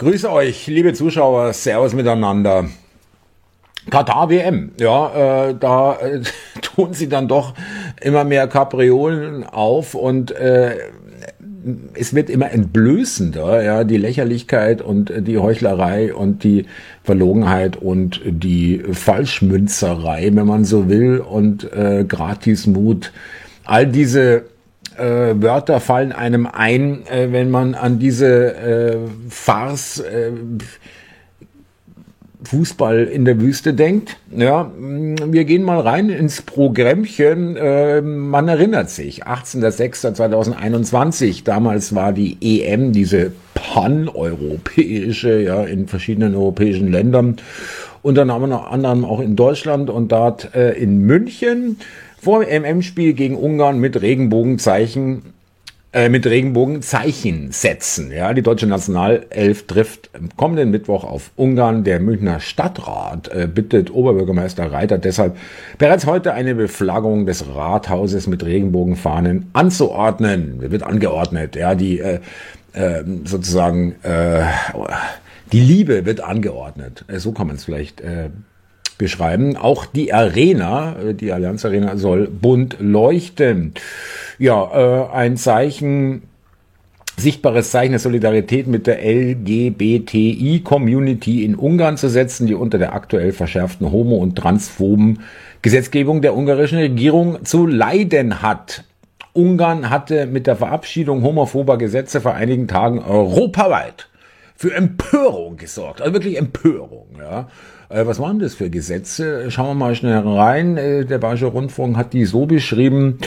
Grüße euch, liebe Zuschauer, Servus miteinander. Katar WM, ja, äh, da äh, tun sie dann doch immer mehr Kapriolen auf und äh, es wird immer entblößender, ja, die Lächerlichkeit und die Heuchlerei und die Verlogenheit und die Falschmünzerei, wenn man so will, und äh, Gratismut. All diese äh, Wörter fallen einem ein, äh, wenn man an diese äh, Farce äh, Fußball in der Wüste denkt. Ja, wir gehen mal rein ins Programmchen. Äh, man erinnert sich, 18.06.2021, damals war die EM, diese pan-europäische, ja, in verschiedenen europäischen Ländern, unter anderem auch in Deutschland und dort äh, in München vor dem MM-Spiel gegen Ungarn mit Regenbogenzeichen äh, mit Regenbogenzeichen setzen. Ja, die deutsche Nationalelf trifft kommenden Mittwoch auf Ungarn. Der Münchner Stadtrat äh, bittet Oberbürgermeister Reiter deshalb bereits heute eine Beflaggung des Rathauses mit Regenbogenfahnen anzuordnen. Wird angeordnet. Ja, die äh, äh, sozusagen äh, die Liebe wird angeordnet. Äh, so kann man es vielleicht äh, beschreiben. Auch die Arena, äh, die Allianz Arena soll bunt leuchten. Ja, äh, ein Zeichen, sichtbares Zeichen der Solidarität mit der LGBTI-Community in Ungarn zu setzen, die unter der aktuell verschärften homo- und transphoben Gesetzgebung der ungarischen Regierung zu leiden hat. Ungarn hatte mit der Verabschiedung homophober Gesetze vor einigen Tagen europaweit für Empörung gesorgt. Also wirklich Empörung, ja. Äh, was waren das für Gesetze? Schauen wir mal schnell rein. Äh, der Bayerische Rundfunk hat die so beschrieben.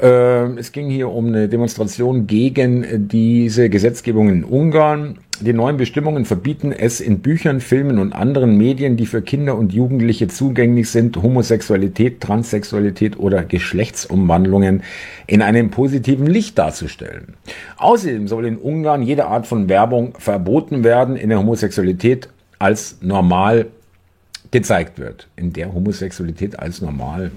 Äh, es ging hier um eine Demonstration gegen diese Gesetzgebung in Ungarn. Die neuen Bestimmungen verbieten es in Büchern, Filmen und anderen Medien, die für Kinder und Jugendliche zugänglich sind, Homosexualität, Transsexualität oder Geschlechtsumwandlungen in einem positiven Licht darzustellen. Außerdem soll in Ungarn jede Art von Werbung verboten werden, in der Homosexualität als normal gezeigt wird, in der Homosexualität als normal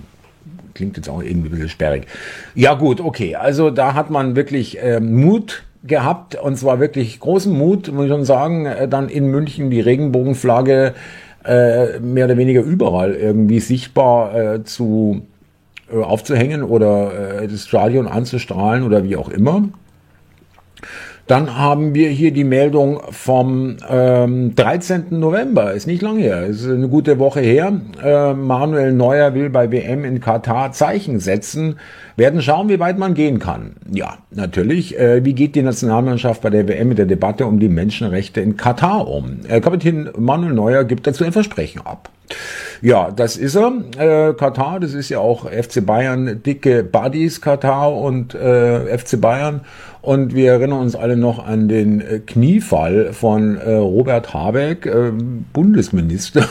klingt jetzt auch irgendwie ein bisschen sperrig. Ja gut, okay, also da hat man wirklich äh, Mut gehabt und zwar wirklich großen Mut, muss ich schon sagen, äh, dann in München die Regenbogenflagge äh, mehr oder weniger überall irgendwie sichtbar äh, zu äh, aufzuhängen oder äh, das Stadion anzustrahlen oder wie auch immer. Dann haben wir hier die Meldung vom ähm, 13. November, ist nicht lang her, ist eine gute Woche her. Äh, Manuel Neuer will bei WM in Katar Zeichen setzen. Werden schauen, wie weit man gehen kann. Ja, natürlich. Äh, wie geht die Nationalmannschaft bei der WM mit der Debatte um die Menschenrechte in Katar um? Äh, Kapitän Manuel Neuer gibt dazu ein Versprechen ab. Ja, das ist er. Äh, Katar, das ist ja auch FC Bayern, dicke Buddies, Katar und äh, FC Bayern. Und wir erinnern uns alle noch an den äh, Kniefall von äh, Robert Habeck, äh, Bundesminister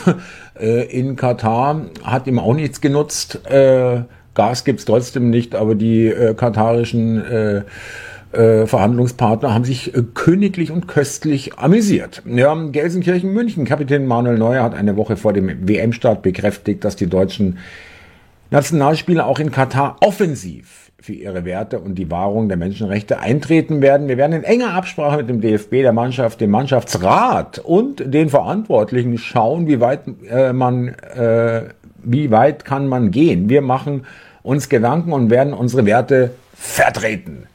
in Katar. Hat ihm auch nichts genutzt. Gas gibt's trotzdem nicht, aber die katarischen Verhandlungspartner haben sich königlich und köstlich amüsiert. Ja, Gelsenkirchen München. Kapitän Manuel Neuer hat eine Woche vor dem WM-Start bekräftigt, dass die deutschen Nationalspieler auch in Katar offensiv für ihre Werte und die Wahrung der Menschenrechte eintreten werden. Wir werden in enger Absprache mit dem DFB, der Mannschaft, dem Mannschaftsrat und den Verantwortlichen schauen, wie weit äh, man, äh, wie weit kann man gehen. Wir machen uns Gedanken und werden unsere Werte vertreten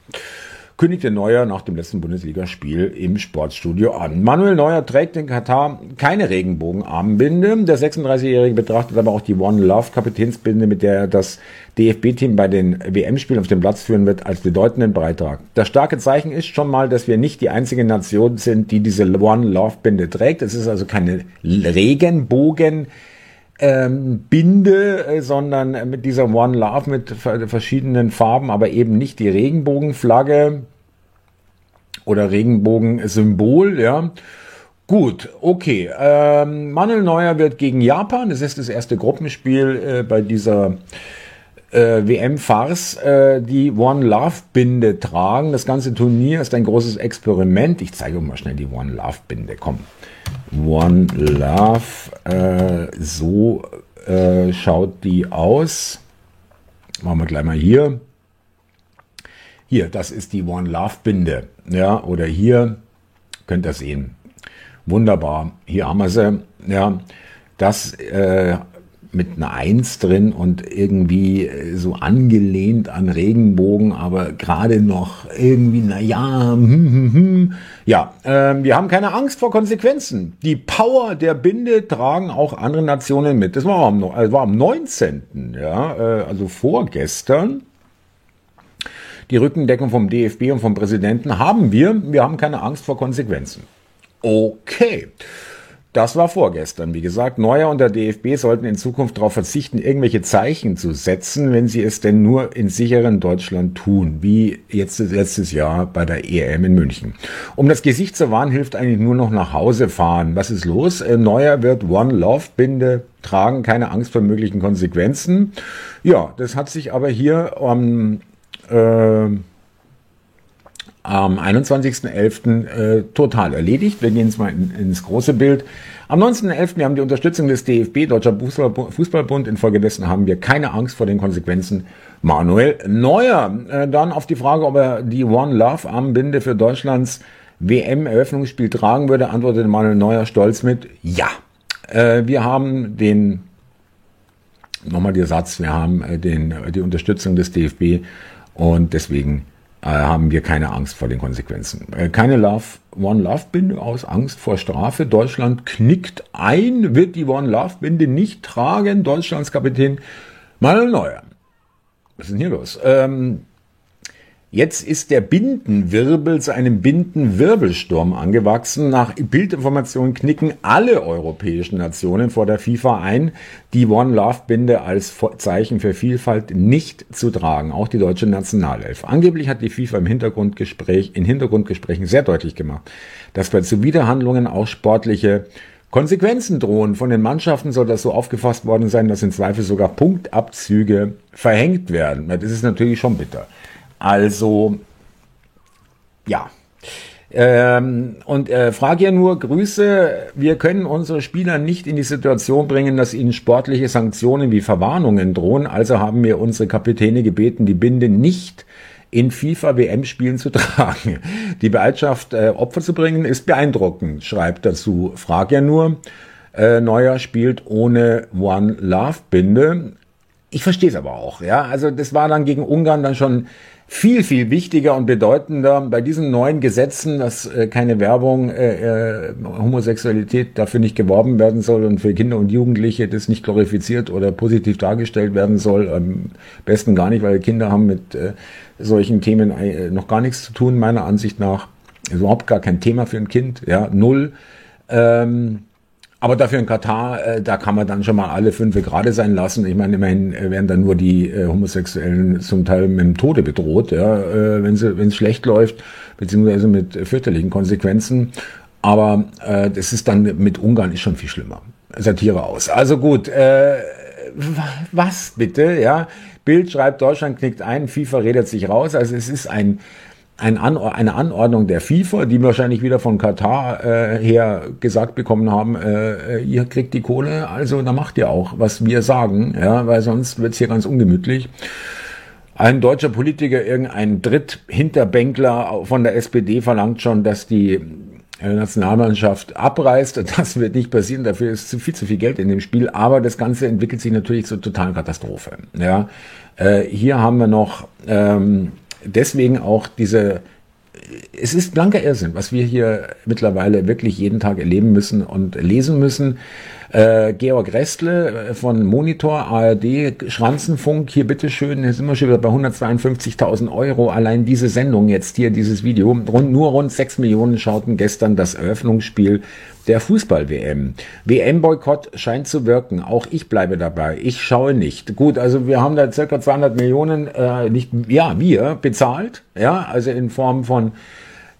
kündigte Neuer nach dem letzten Bundesligaspiel im Sportstudio an. Manuel Neuer trägt in Katar keine Regenbogenarmbinde. Der 36-Jährige betrachtet aber auch die One Love Kapitänsbinde, mit der er das DFB-Team bei den WM-Spielen auf dem Platz führen wird, als bedeutenden Beitrag. Das starke Zeichen ist schon mal, dass wir nicht die einzige Nation sind, die diese One Love Binde trägt. Es ist also keine Regenbogen ähm, Binde, äh, sondern mit dieser One Love mit verschiedenen Farben, aber eben nicht die Regenbogenflagge oder Regenbogensymbol, ja. Gut, okay. Ähm, Manuel Neuer wird gegen Japan, das ist das erste Gruppenspiel äh, bei dieser äh, WM-Farce, äh, die One Love-Binde tragen. Das ganze Turnier ist ein großes Experiment. Ich zeige euch mal schnell die One Love-Binde. Komm. One Love. Äh, so äh, schaut die aus. Machen wir gleich mal hier. Hier, das ist die One Love Binde. Ja, oder hier könnt ihr sehen. Wunderbar. Hier haben wir sie. Ja, das äh, mit einer Eins drin und irgendwie äh, so angelehnt an Regenbogen, aber gerade noch irgendwie, na ja, hm, hm, hm. ja, äh, wir haben keine Angst vor Konsequenzen. Die Power der Binde tragen auch andere Nationen mit. Das war am, äh, war am 19., ja, äh, also vorgestern. Die Rückendeckung vom DFB und vom Präsidenten haben wir. Wir haben keine Angst vor Konsequenzen. Okay. Das war vorgestern. Wie gesagt, Neuer und der DFB sollten in Zukunft darauf verzichten, irgendwelche Zeichen zu setzen, wenn sie es denn nur in sicheren Deutschland tun, wie jetzt letztes Jahr bei der EM in München. Um das Gesicht zu wahren, hilft eigentlich nur noch nach Hause fahren. Was ist los? Äh, Neuer wird One Love Binde tragen, keine Angst vor möglichen Konsequenzen. Ja, das hat sich aber hier am ähm, äh, am 21.11. Äh, total erledigt. Wir gehen jetzt mal in, ins große Bild. Am 19.11. wir haben die Unterstützung des DFB, Deutscher Fußballbund. Infolgedessen haben wir keine Angst vor den Konsequenzen. Manuel Neuer. Äh, dann auf die Frage, ob er die One Love Armbinde für Deutschlands WM-Eröffnungsspiel tragen würde, antwortete Manuel Neuer stolz mit Ja. Äh, wir haben den, nochmal der Satz, wir haben den, die Unterstützung des DFB und deswegen haben wir keine Angst vor den Konsequenzen. Äh, keine Love, One Love Binde aus Angst vor Strafe. Deutschland knickt ein, wird die One Love Binde nicht tragen. Deutschlands Kapitän Manuel Neuer. Was ist denn hier los? Ähm, Jetzt ist der Bindenwirbel zu einem Bindenwirbelsturm angewachsen. Nach Bildinformationen knicken alle europäischen Nationen vor der FIFA ein, die One Love Binde als Zeichen für Vielfalt nicht zu tragen. Auch die deutsche Nationalelf. Angeblich hat die FIFA im Hintergrundgespräch, in Hintergrundgesprächen sehr deutlich gemacht, dass bei Zuwiderhandlungen auch sportliche Konsequenzen drohen. Von den Mannschaften soll das so aufgefasst worden sein, dass in Zweifel sogar Punktabzüge verhängt werden. Das ist natürlich schon bitter. Also, ja. Ähm, und äh, frage ja nur, Grüße, wir können unsere Spieler nicht in die Situation bringen, dass ihnen sportliche Sanktionen wie Verwarnungen drohen. Also haben wir unsere Kapitäne gebeten, die Binde nicht in FIFA-WM-Spielen zu tragen. Die Bereitschaft, äh, Opfer zu bringen, ist beeindruckend, schreibt dazu. Frag ja nur, äh, Neuer spielt ohne One Love Binde. Ich verstehe es aber auch, ja. Also das war dann gegen Ungarn dann schon viel, viel wichtiger und bedeutender bei diesen neuen Gesetzen, dass äh, keine Werbung, äh, äh, Homosexualität dafür nicht geworben werden soll und für Kinder und Jugendliche das nicht glorifiziert oder positiv dargestellt werden soll. Am besten gar nicht, weil Kinder haben mit äh, solchen Themen äh, noch gar nichts zu tun, meiner Ansicht nach. Überhaupt gar kein Thema für ein Kind, ja, null. Ähm, aber dafür in Katar, äh, da kann man dann schon mal alle fünf gerade sein lassen. Ich meine, immerhin äh, werden dann nur die äh, Homosexuellen zum Teil mit dem Tode bedroht, ja, äh, wenn es schlecht läuft, beziehungsweise mit fürchterlichen Konsequenzen. Aber äh, das ist dann mit Ungarn ist schon viel schlimmer. Satire aus. Also gut, äh, was bitte, ja? Bild schreibt, Deutschland knickt ein, FIFA redet sich raus. Also es ist ein ein An eine Anordnung der FIFA, die wahrscheinlich wieder von Katar äh, her gesagt bekommen haben, äh, ihr kriegt die Kohle, also da macht ihr auch, was wir sagen, ja, weil sonst wird's hier ganz ungemütlich. Ein deutscher Politiker, irgendein Dritthinterbänkler von der SPD verlangt schon, dass die äh, Nationalmannschaft abreißt. Das wird nicht passieren, dafür ist zu viel zu viel Geld in dem Spiel, aber das Ganze entwickelt sich natürlich zur totalen Katastrophe. Ja, äh, hier haben wir noch ähm, deswegen auch diese, es ist blanker Irrsinn, was wir hier mittlerweile wirklich jeden Tag erleben müssen und lesen müssen. Äh, Georg Restle äh, von Monitor, ARD, Schranzenfunk, hier bitteschön, hier sind wir schon wieder bei 152.000 Euro. Allein diese Sendung jetzt hier, dieses Video, rund, nur rund 6 Millionen schauten gestern das Eröffnungsspiel der Fußball-WM. WM-Boykott scheint zu wirken. Auch ich bleibe dabei. Ich schaue nicht. Gut, also wir haben da circa 200 Millionen, äh, nicht, ja, wir bezahlt, ja, also in Form von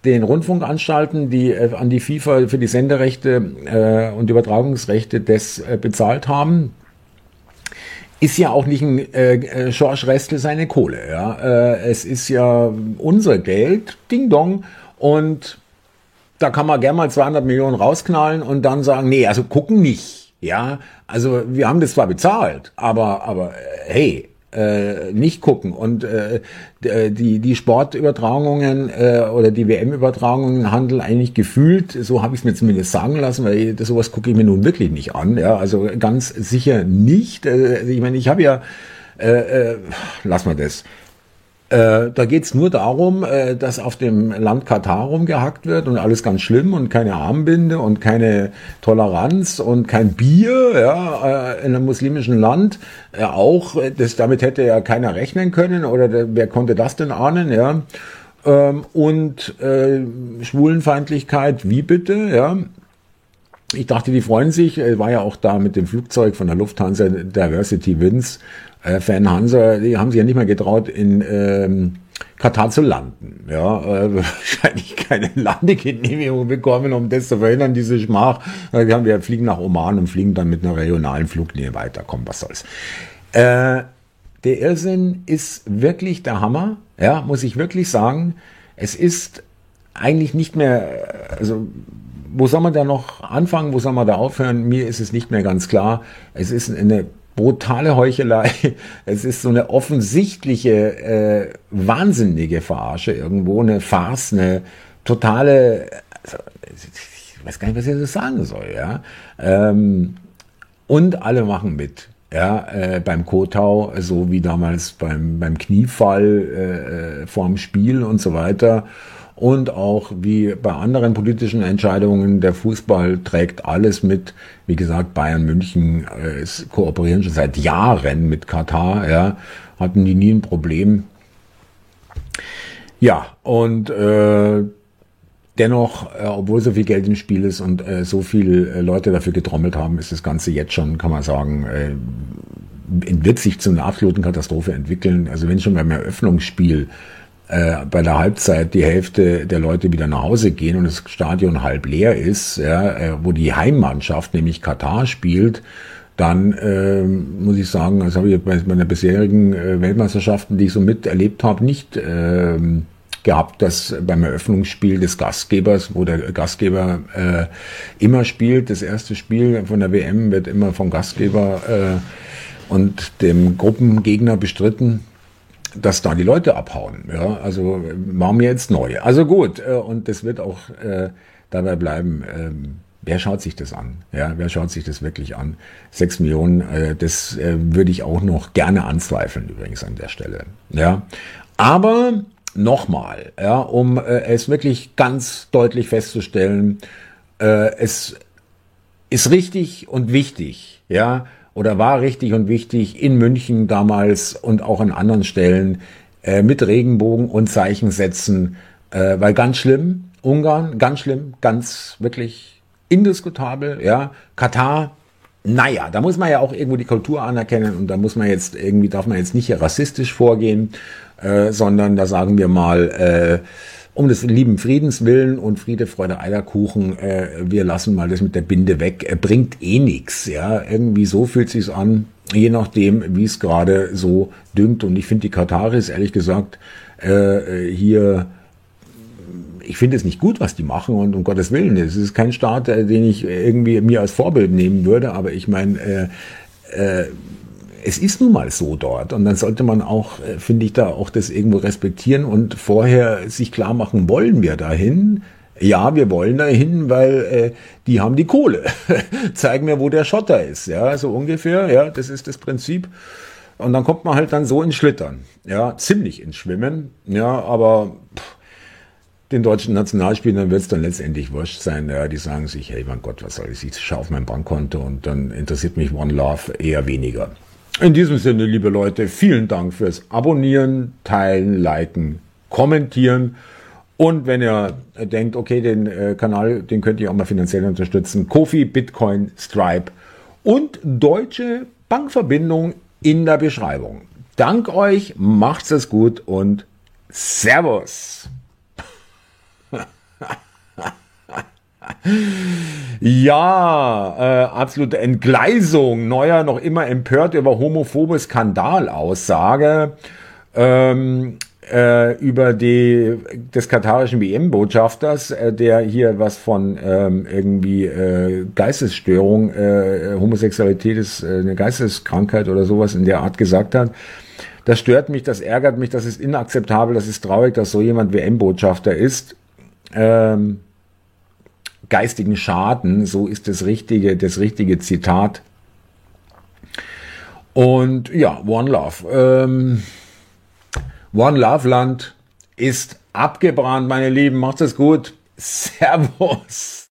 den Rundfunkanstalten, die äh, an die FIFA für die Senderechte äh, und Übertragungsrechte des äh, bezahlt haben, ist ja auch nicht ein äh, äh George Restle seine Kohle. Ja? Äh, es ist ja unser Geld, Ding Dong, und da kann man gerne mal 200 Millionen rausknallen und dann sagen, nee, also gucken nicht. Ja, also wir haben das zwar bezahlt, aber, aber äh, hey, äh, nicht gucken. Und äh, die, die Sportübertragungen äh, oder die WM-Übertragungen handeln eigentlich gefühlt, so habe ich es mir zumindest sagen lassen, weil das, sowas gucke ich mir nun wirklich nicht an. Ja, also ganz sicher nicht. Äh, ich meine, ich habe ja, äh, äh, lass mal das. Äh, da geht's nur darum, äh, dass auf dem Land Katar rumgehackt wird und alles ganz schlimm und keine Armbinde und keine Toleranz und kein Bier ja, äh, in einem muslimischen Land. Äh, auch, das, damit hätte ja keiner rechnen können oder der, wer konnte das denn ahnen? Ja? Ähm, und äh, Schwulenfeindlichkeit, wie bitte? Ja? Ich dachte, die freuen sich. War ja auch da mit dem Flugzeug von der Lufthansa Diversity Wins äh, Fan Hansa, die haben sich ja nicht mehr getraut, in ähm, Katar zu landen. Ja, äh, wahrscheinlich keine Landegenehmigung bekommen, um das zu verhindern, diese Schmach. Äh, haben wir fliegen nach Oman und fliegen dann mit einer regionalen Fluglinie weiter. Komm, was soll's. Äh, der Irrsinn ist wirklich der Hammer. Ja, muss ich wirklich sagen. Es ist eigentlich nicht mehr, also wo soll man da noch anfangen, wo soll man da aufhören? Mir ist es nicht mehr ganz klar. Es ist eine brutale Heuchelei. Es ist so eine offensichtliche, äh, wahnsinnige Verarsche irgendwo, eine Farce, eine totale, also, ich weiß gar nicht, was ich das sagen soll, ja. Ähm, und alle machen mit. Ja, äh, beim Kotau, so wie damals beim, beim Kniefall äh, äh vorm Spiel und so weiter und auch wie bei anderen politischen Entscheidungen, der Fußball trägt alles mit. Wie gesagt, Bayern München äh, ist, kooperieren schon seit Jahren mit Katar, ja, hatten die nie ein Problem. Ja, und äh, dennoch, äh, obwohl so viel Geld im Spiel ist und äh, so viele äh, Leute dafür getrommelt haben, ist das Ganze jetzt schon, kann man sagen, äh, wird sich zu einer absoluten Katastrophe entwickeln. Also wenn schon beim Eröffnungsspiel äh, bei der Halbzeit die Hälfte der Leute wieder nach Hause gehen und das Stadion halb leer ist, ja, äh, wo die Heimmannschaft, nämlich Katar, spielt, dann äh, muss ich sagen, das habe ich bei meiner bisherigen äh, Weltmeisterschaften, die ich so miterlebt habe, nicht äh, gehabt, dass beim Eröffnungsspiel des Gastgebers, wo der Gastgeber äh, immer spielt, das erste Spiel von der WM wird immer vom Gastgeber äh, und dem Gruppengegner bestritten dass da die Leute abhauen. Ja, also war mir jetzt neu. Also gut, äh, und das wird auch äh, dabei bleiben. Ähm, wer schaut sich das an? Ja, wer schaut sich das wirklich an? Sechs Millionen, äh, das äh, würde ich auch noch gerne anzweifeln übrigens an der Stelle. Ja, aber nochmal, ja, um äh, es wirklich ganz deutlich festzustellen, äh, es ist richtig und wichtig, ja, oder war richtig und wichtig in München damals und auch an anderen Stellen äh, mit Regenbogen und Zeichensätzen, äh, weil ganz schlimm, Ungarn, ganz schlimm, ganz wirklich indiskutabel, ja, Katar, naja, da muss man ja auch irgendwo die Kultur anerkennen und da muss man jetzt irgendwie, darf man jetzt nicht rassistisch vorgehen, äh, sondern da sagen wir mal, äh, um des lieben Friedens willen und Friede, Freude, Eierkuchen, äh, wir lassen mal das mit der Binde weg, er bringt eh nix, ja, irgendwie so fühlt sich's an, je nachdem, wie es gerade so dünkt. Und ich finde die Kataris, ehrlich gesagt, äh, hier ich finde es nicht gut, was die machen. Und um Gottes Willen, es ist kein Staat, äh, den ich irgendwie mir als Vorbild nehmen würde, aber ich meine, äh, äh, es ist nun mal so dort und dann sollte man auch, äh, finde ich, da auch das irgendwo respektieren und vorher sich klar machen, wollen wir dahin? Ja, wir wollen dahin, weil äh, die haben die Kohle. Zeig mir, wo der Schotter ist, ja, so ungefähr, ja, das ist das Prinzip. Und dann kommt man halt dann so ins Schlittern, ja, ziemlich ins Schwimmen, ja, aber pff, den deutschen Nationalspielern wird es dann letztendlich wurscht sein. Ja, die sagen sich, hey, mein Gott, was soll ich? Ich schaue auf mein Bankkonto und dann interessiert mich One Love eher weniger. In diesem Sinne, liebe Leute, vielen Dank fürs Abonnieren, Teilen, Liken, Kommentieren. Und wenn ihr denkt, okay, den äh, Kanal, den könnt ihr auch mal finanziell unterstützen, Kofi, Bitcoin, Stripe und deutsche Bankverbindung in der Beschreibung. Dank euch, macht's es gut und Servus. Ja, äh, absolute Entgleisung. Neuer noch immer empört über homophobe Skandalaussage. Ähm, äh, über die des katarischen WM-Botschafters, äh, der hier was von ähm, irgendwie äh, Geistesstörung, äh, Homosexualität ist äh, eine Geisteskrankheit oder sowas in der Art gesagt hat. Das stört mich, das ärgert mich, das ist inakzeptabel, das ist traurig, dass so jemand WM-Botschafter ist. Ähm, geistigen Schaden, so ist das richtige, das richtige Zitat. Und ja, One Love. Ähm, One Love Land ist abgebrannt, meine Lieben. Macht es gut. Servus.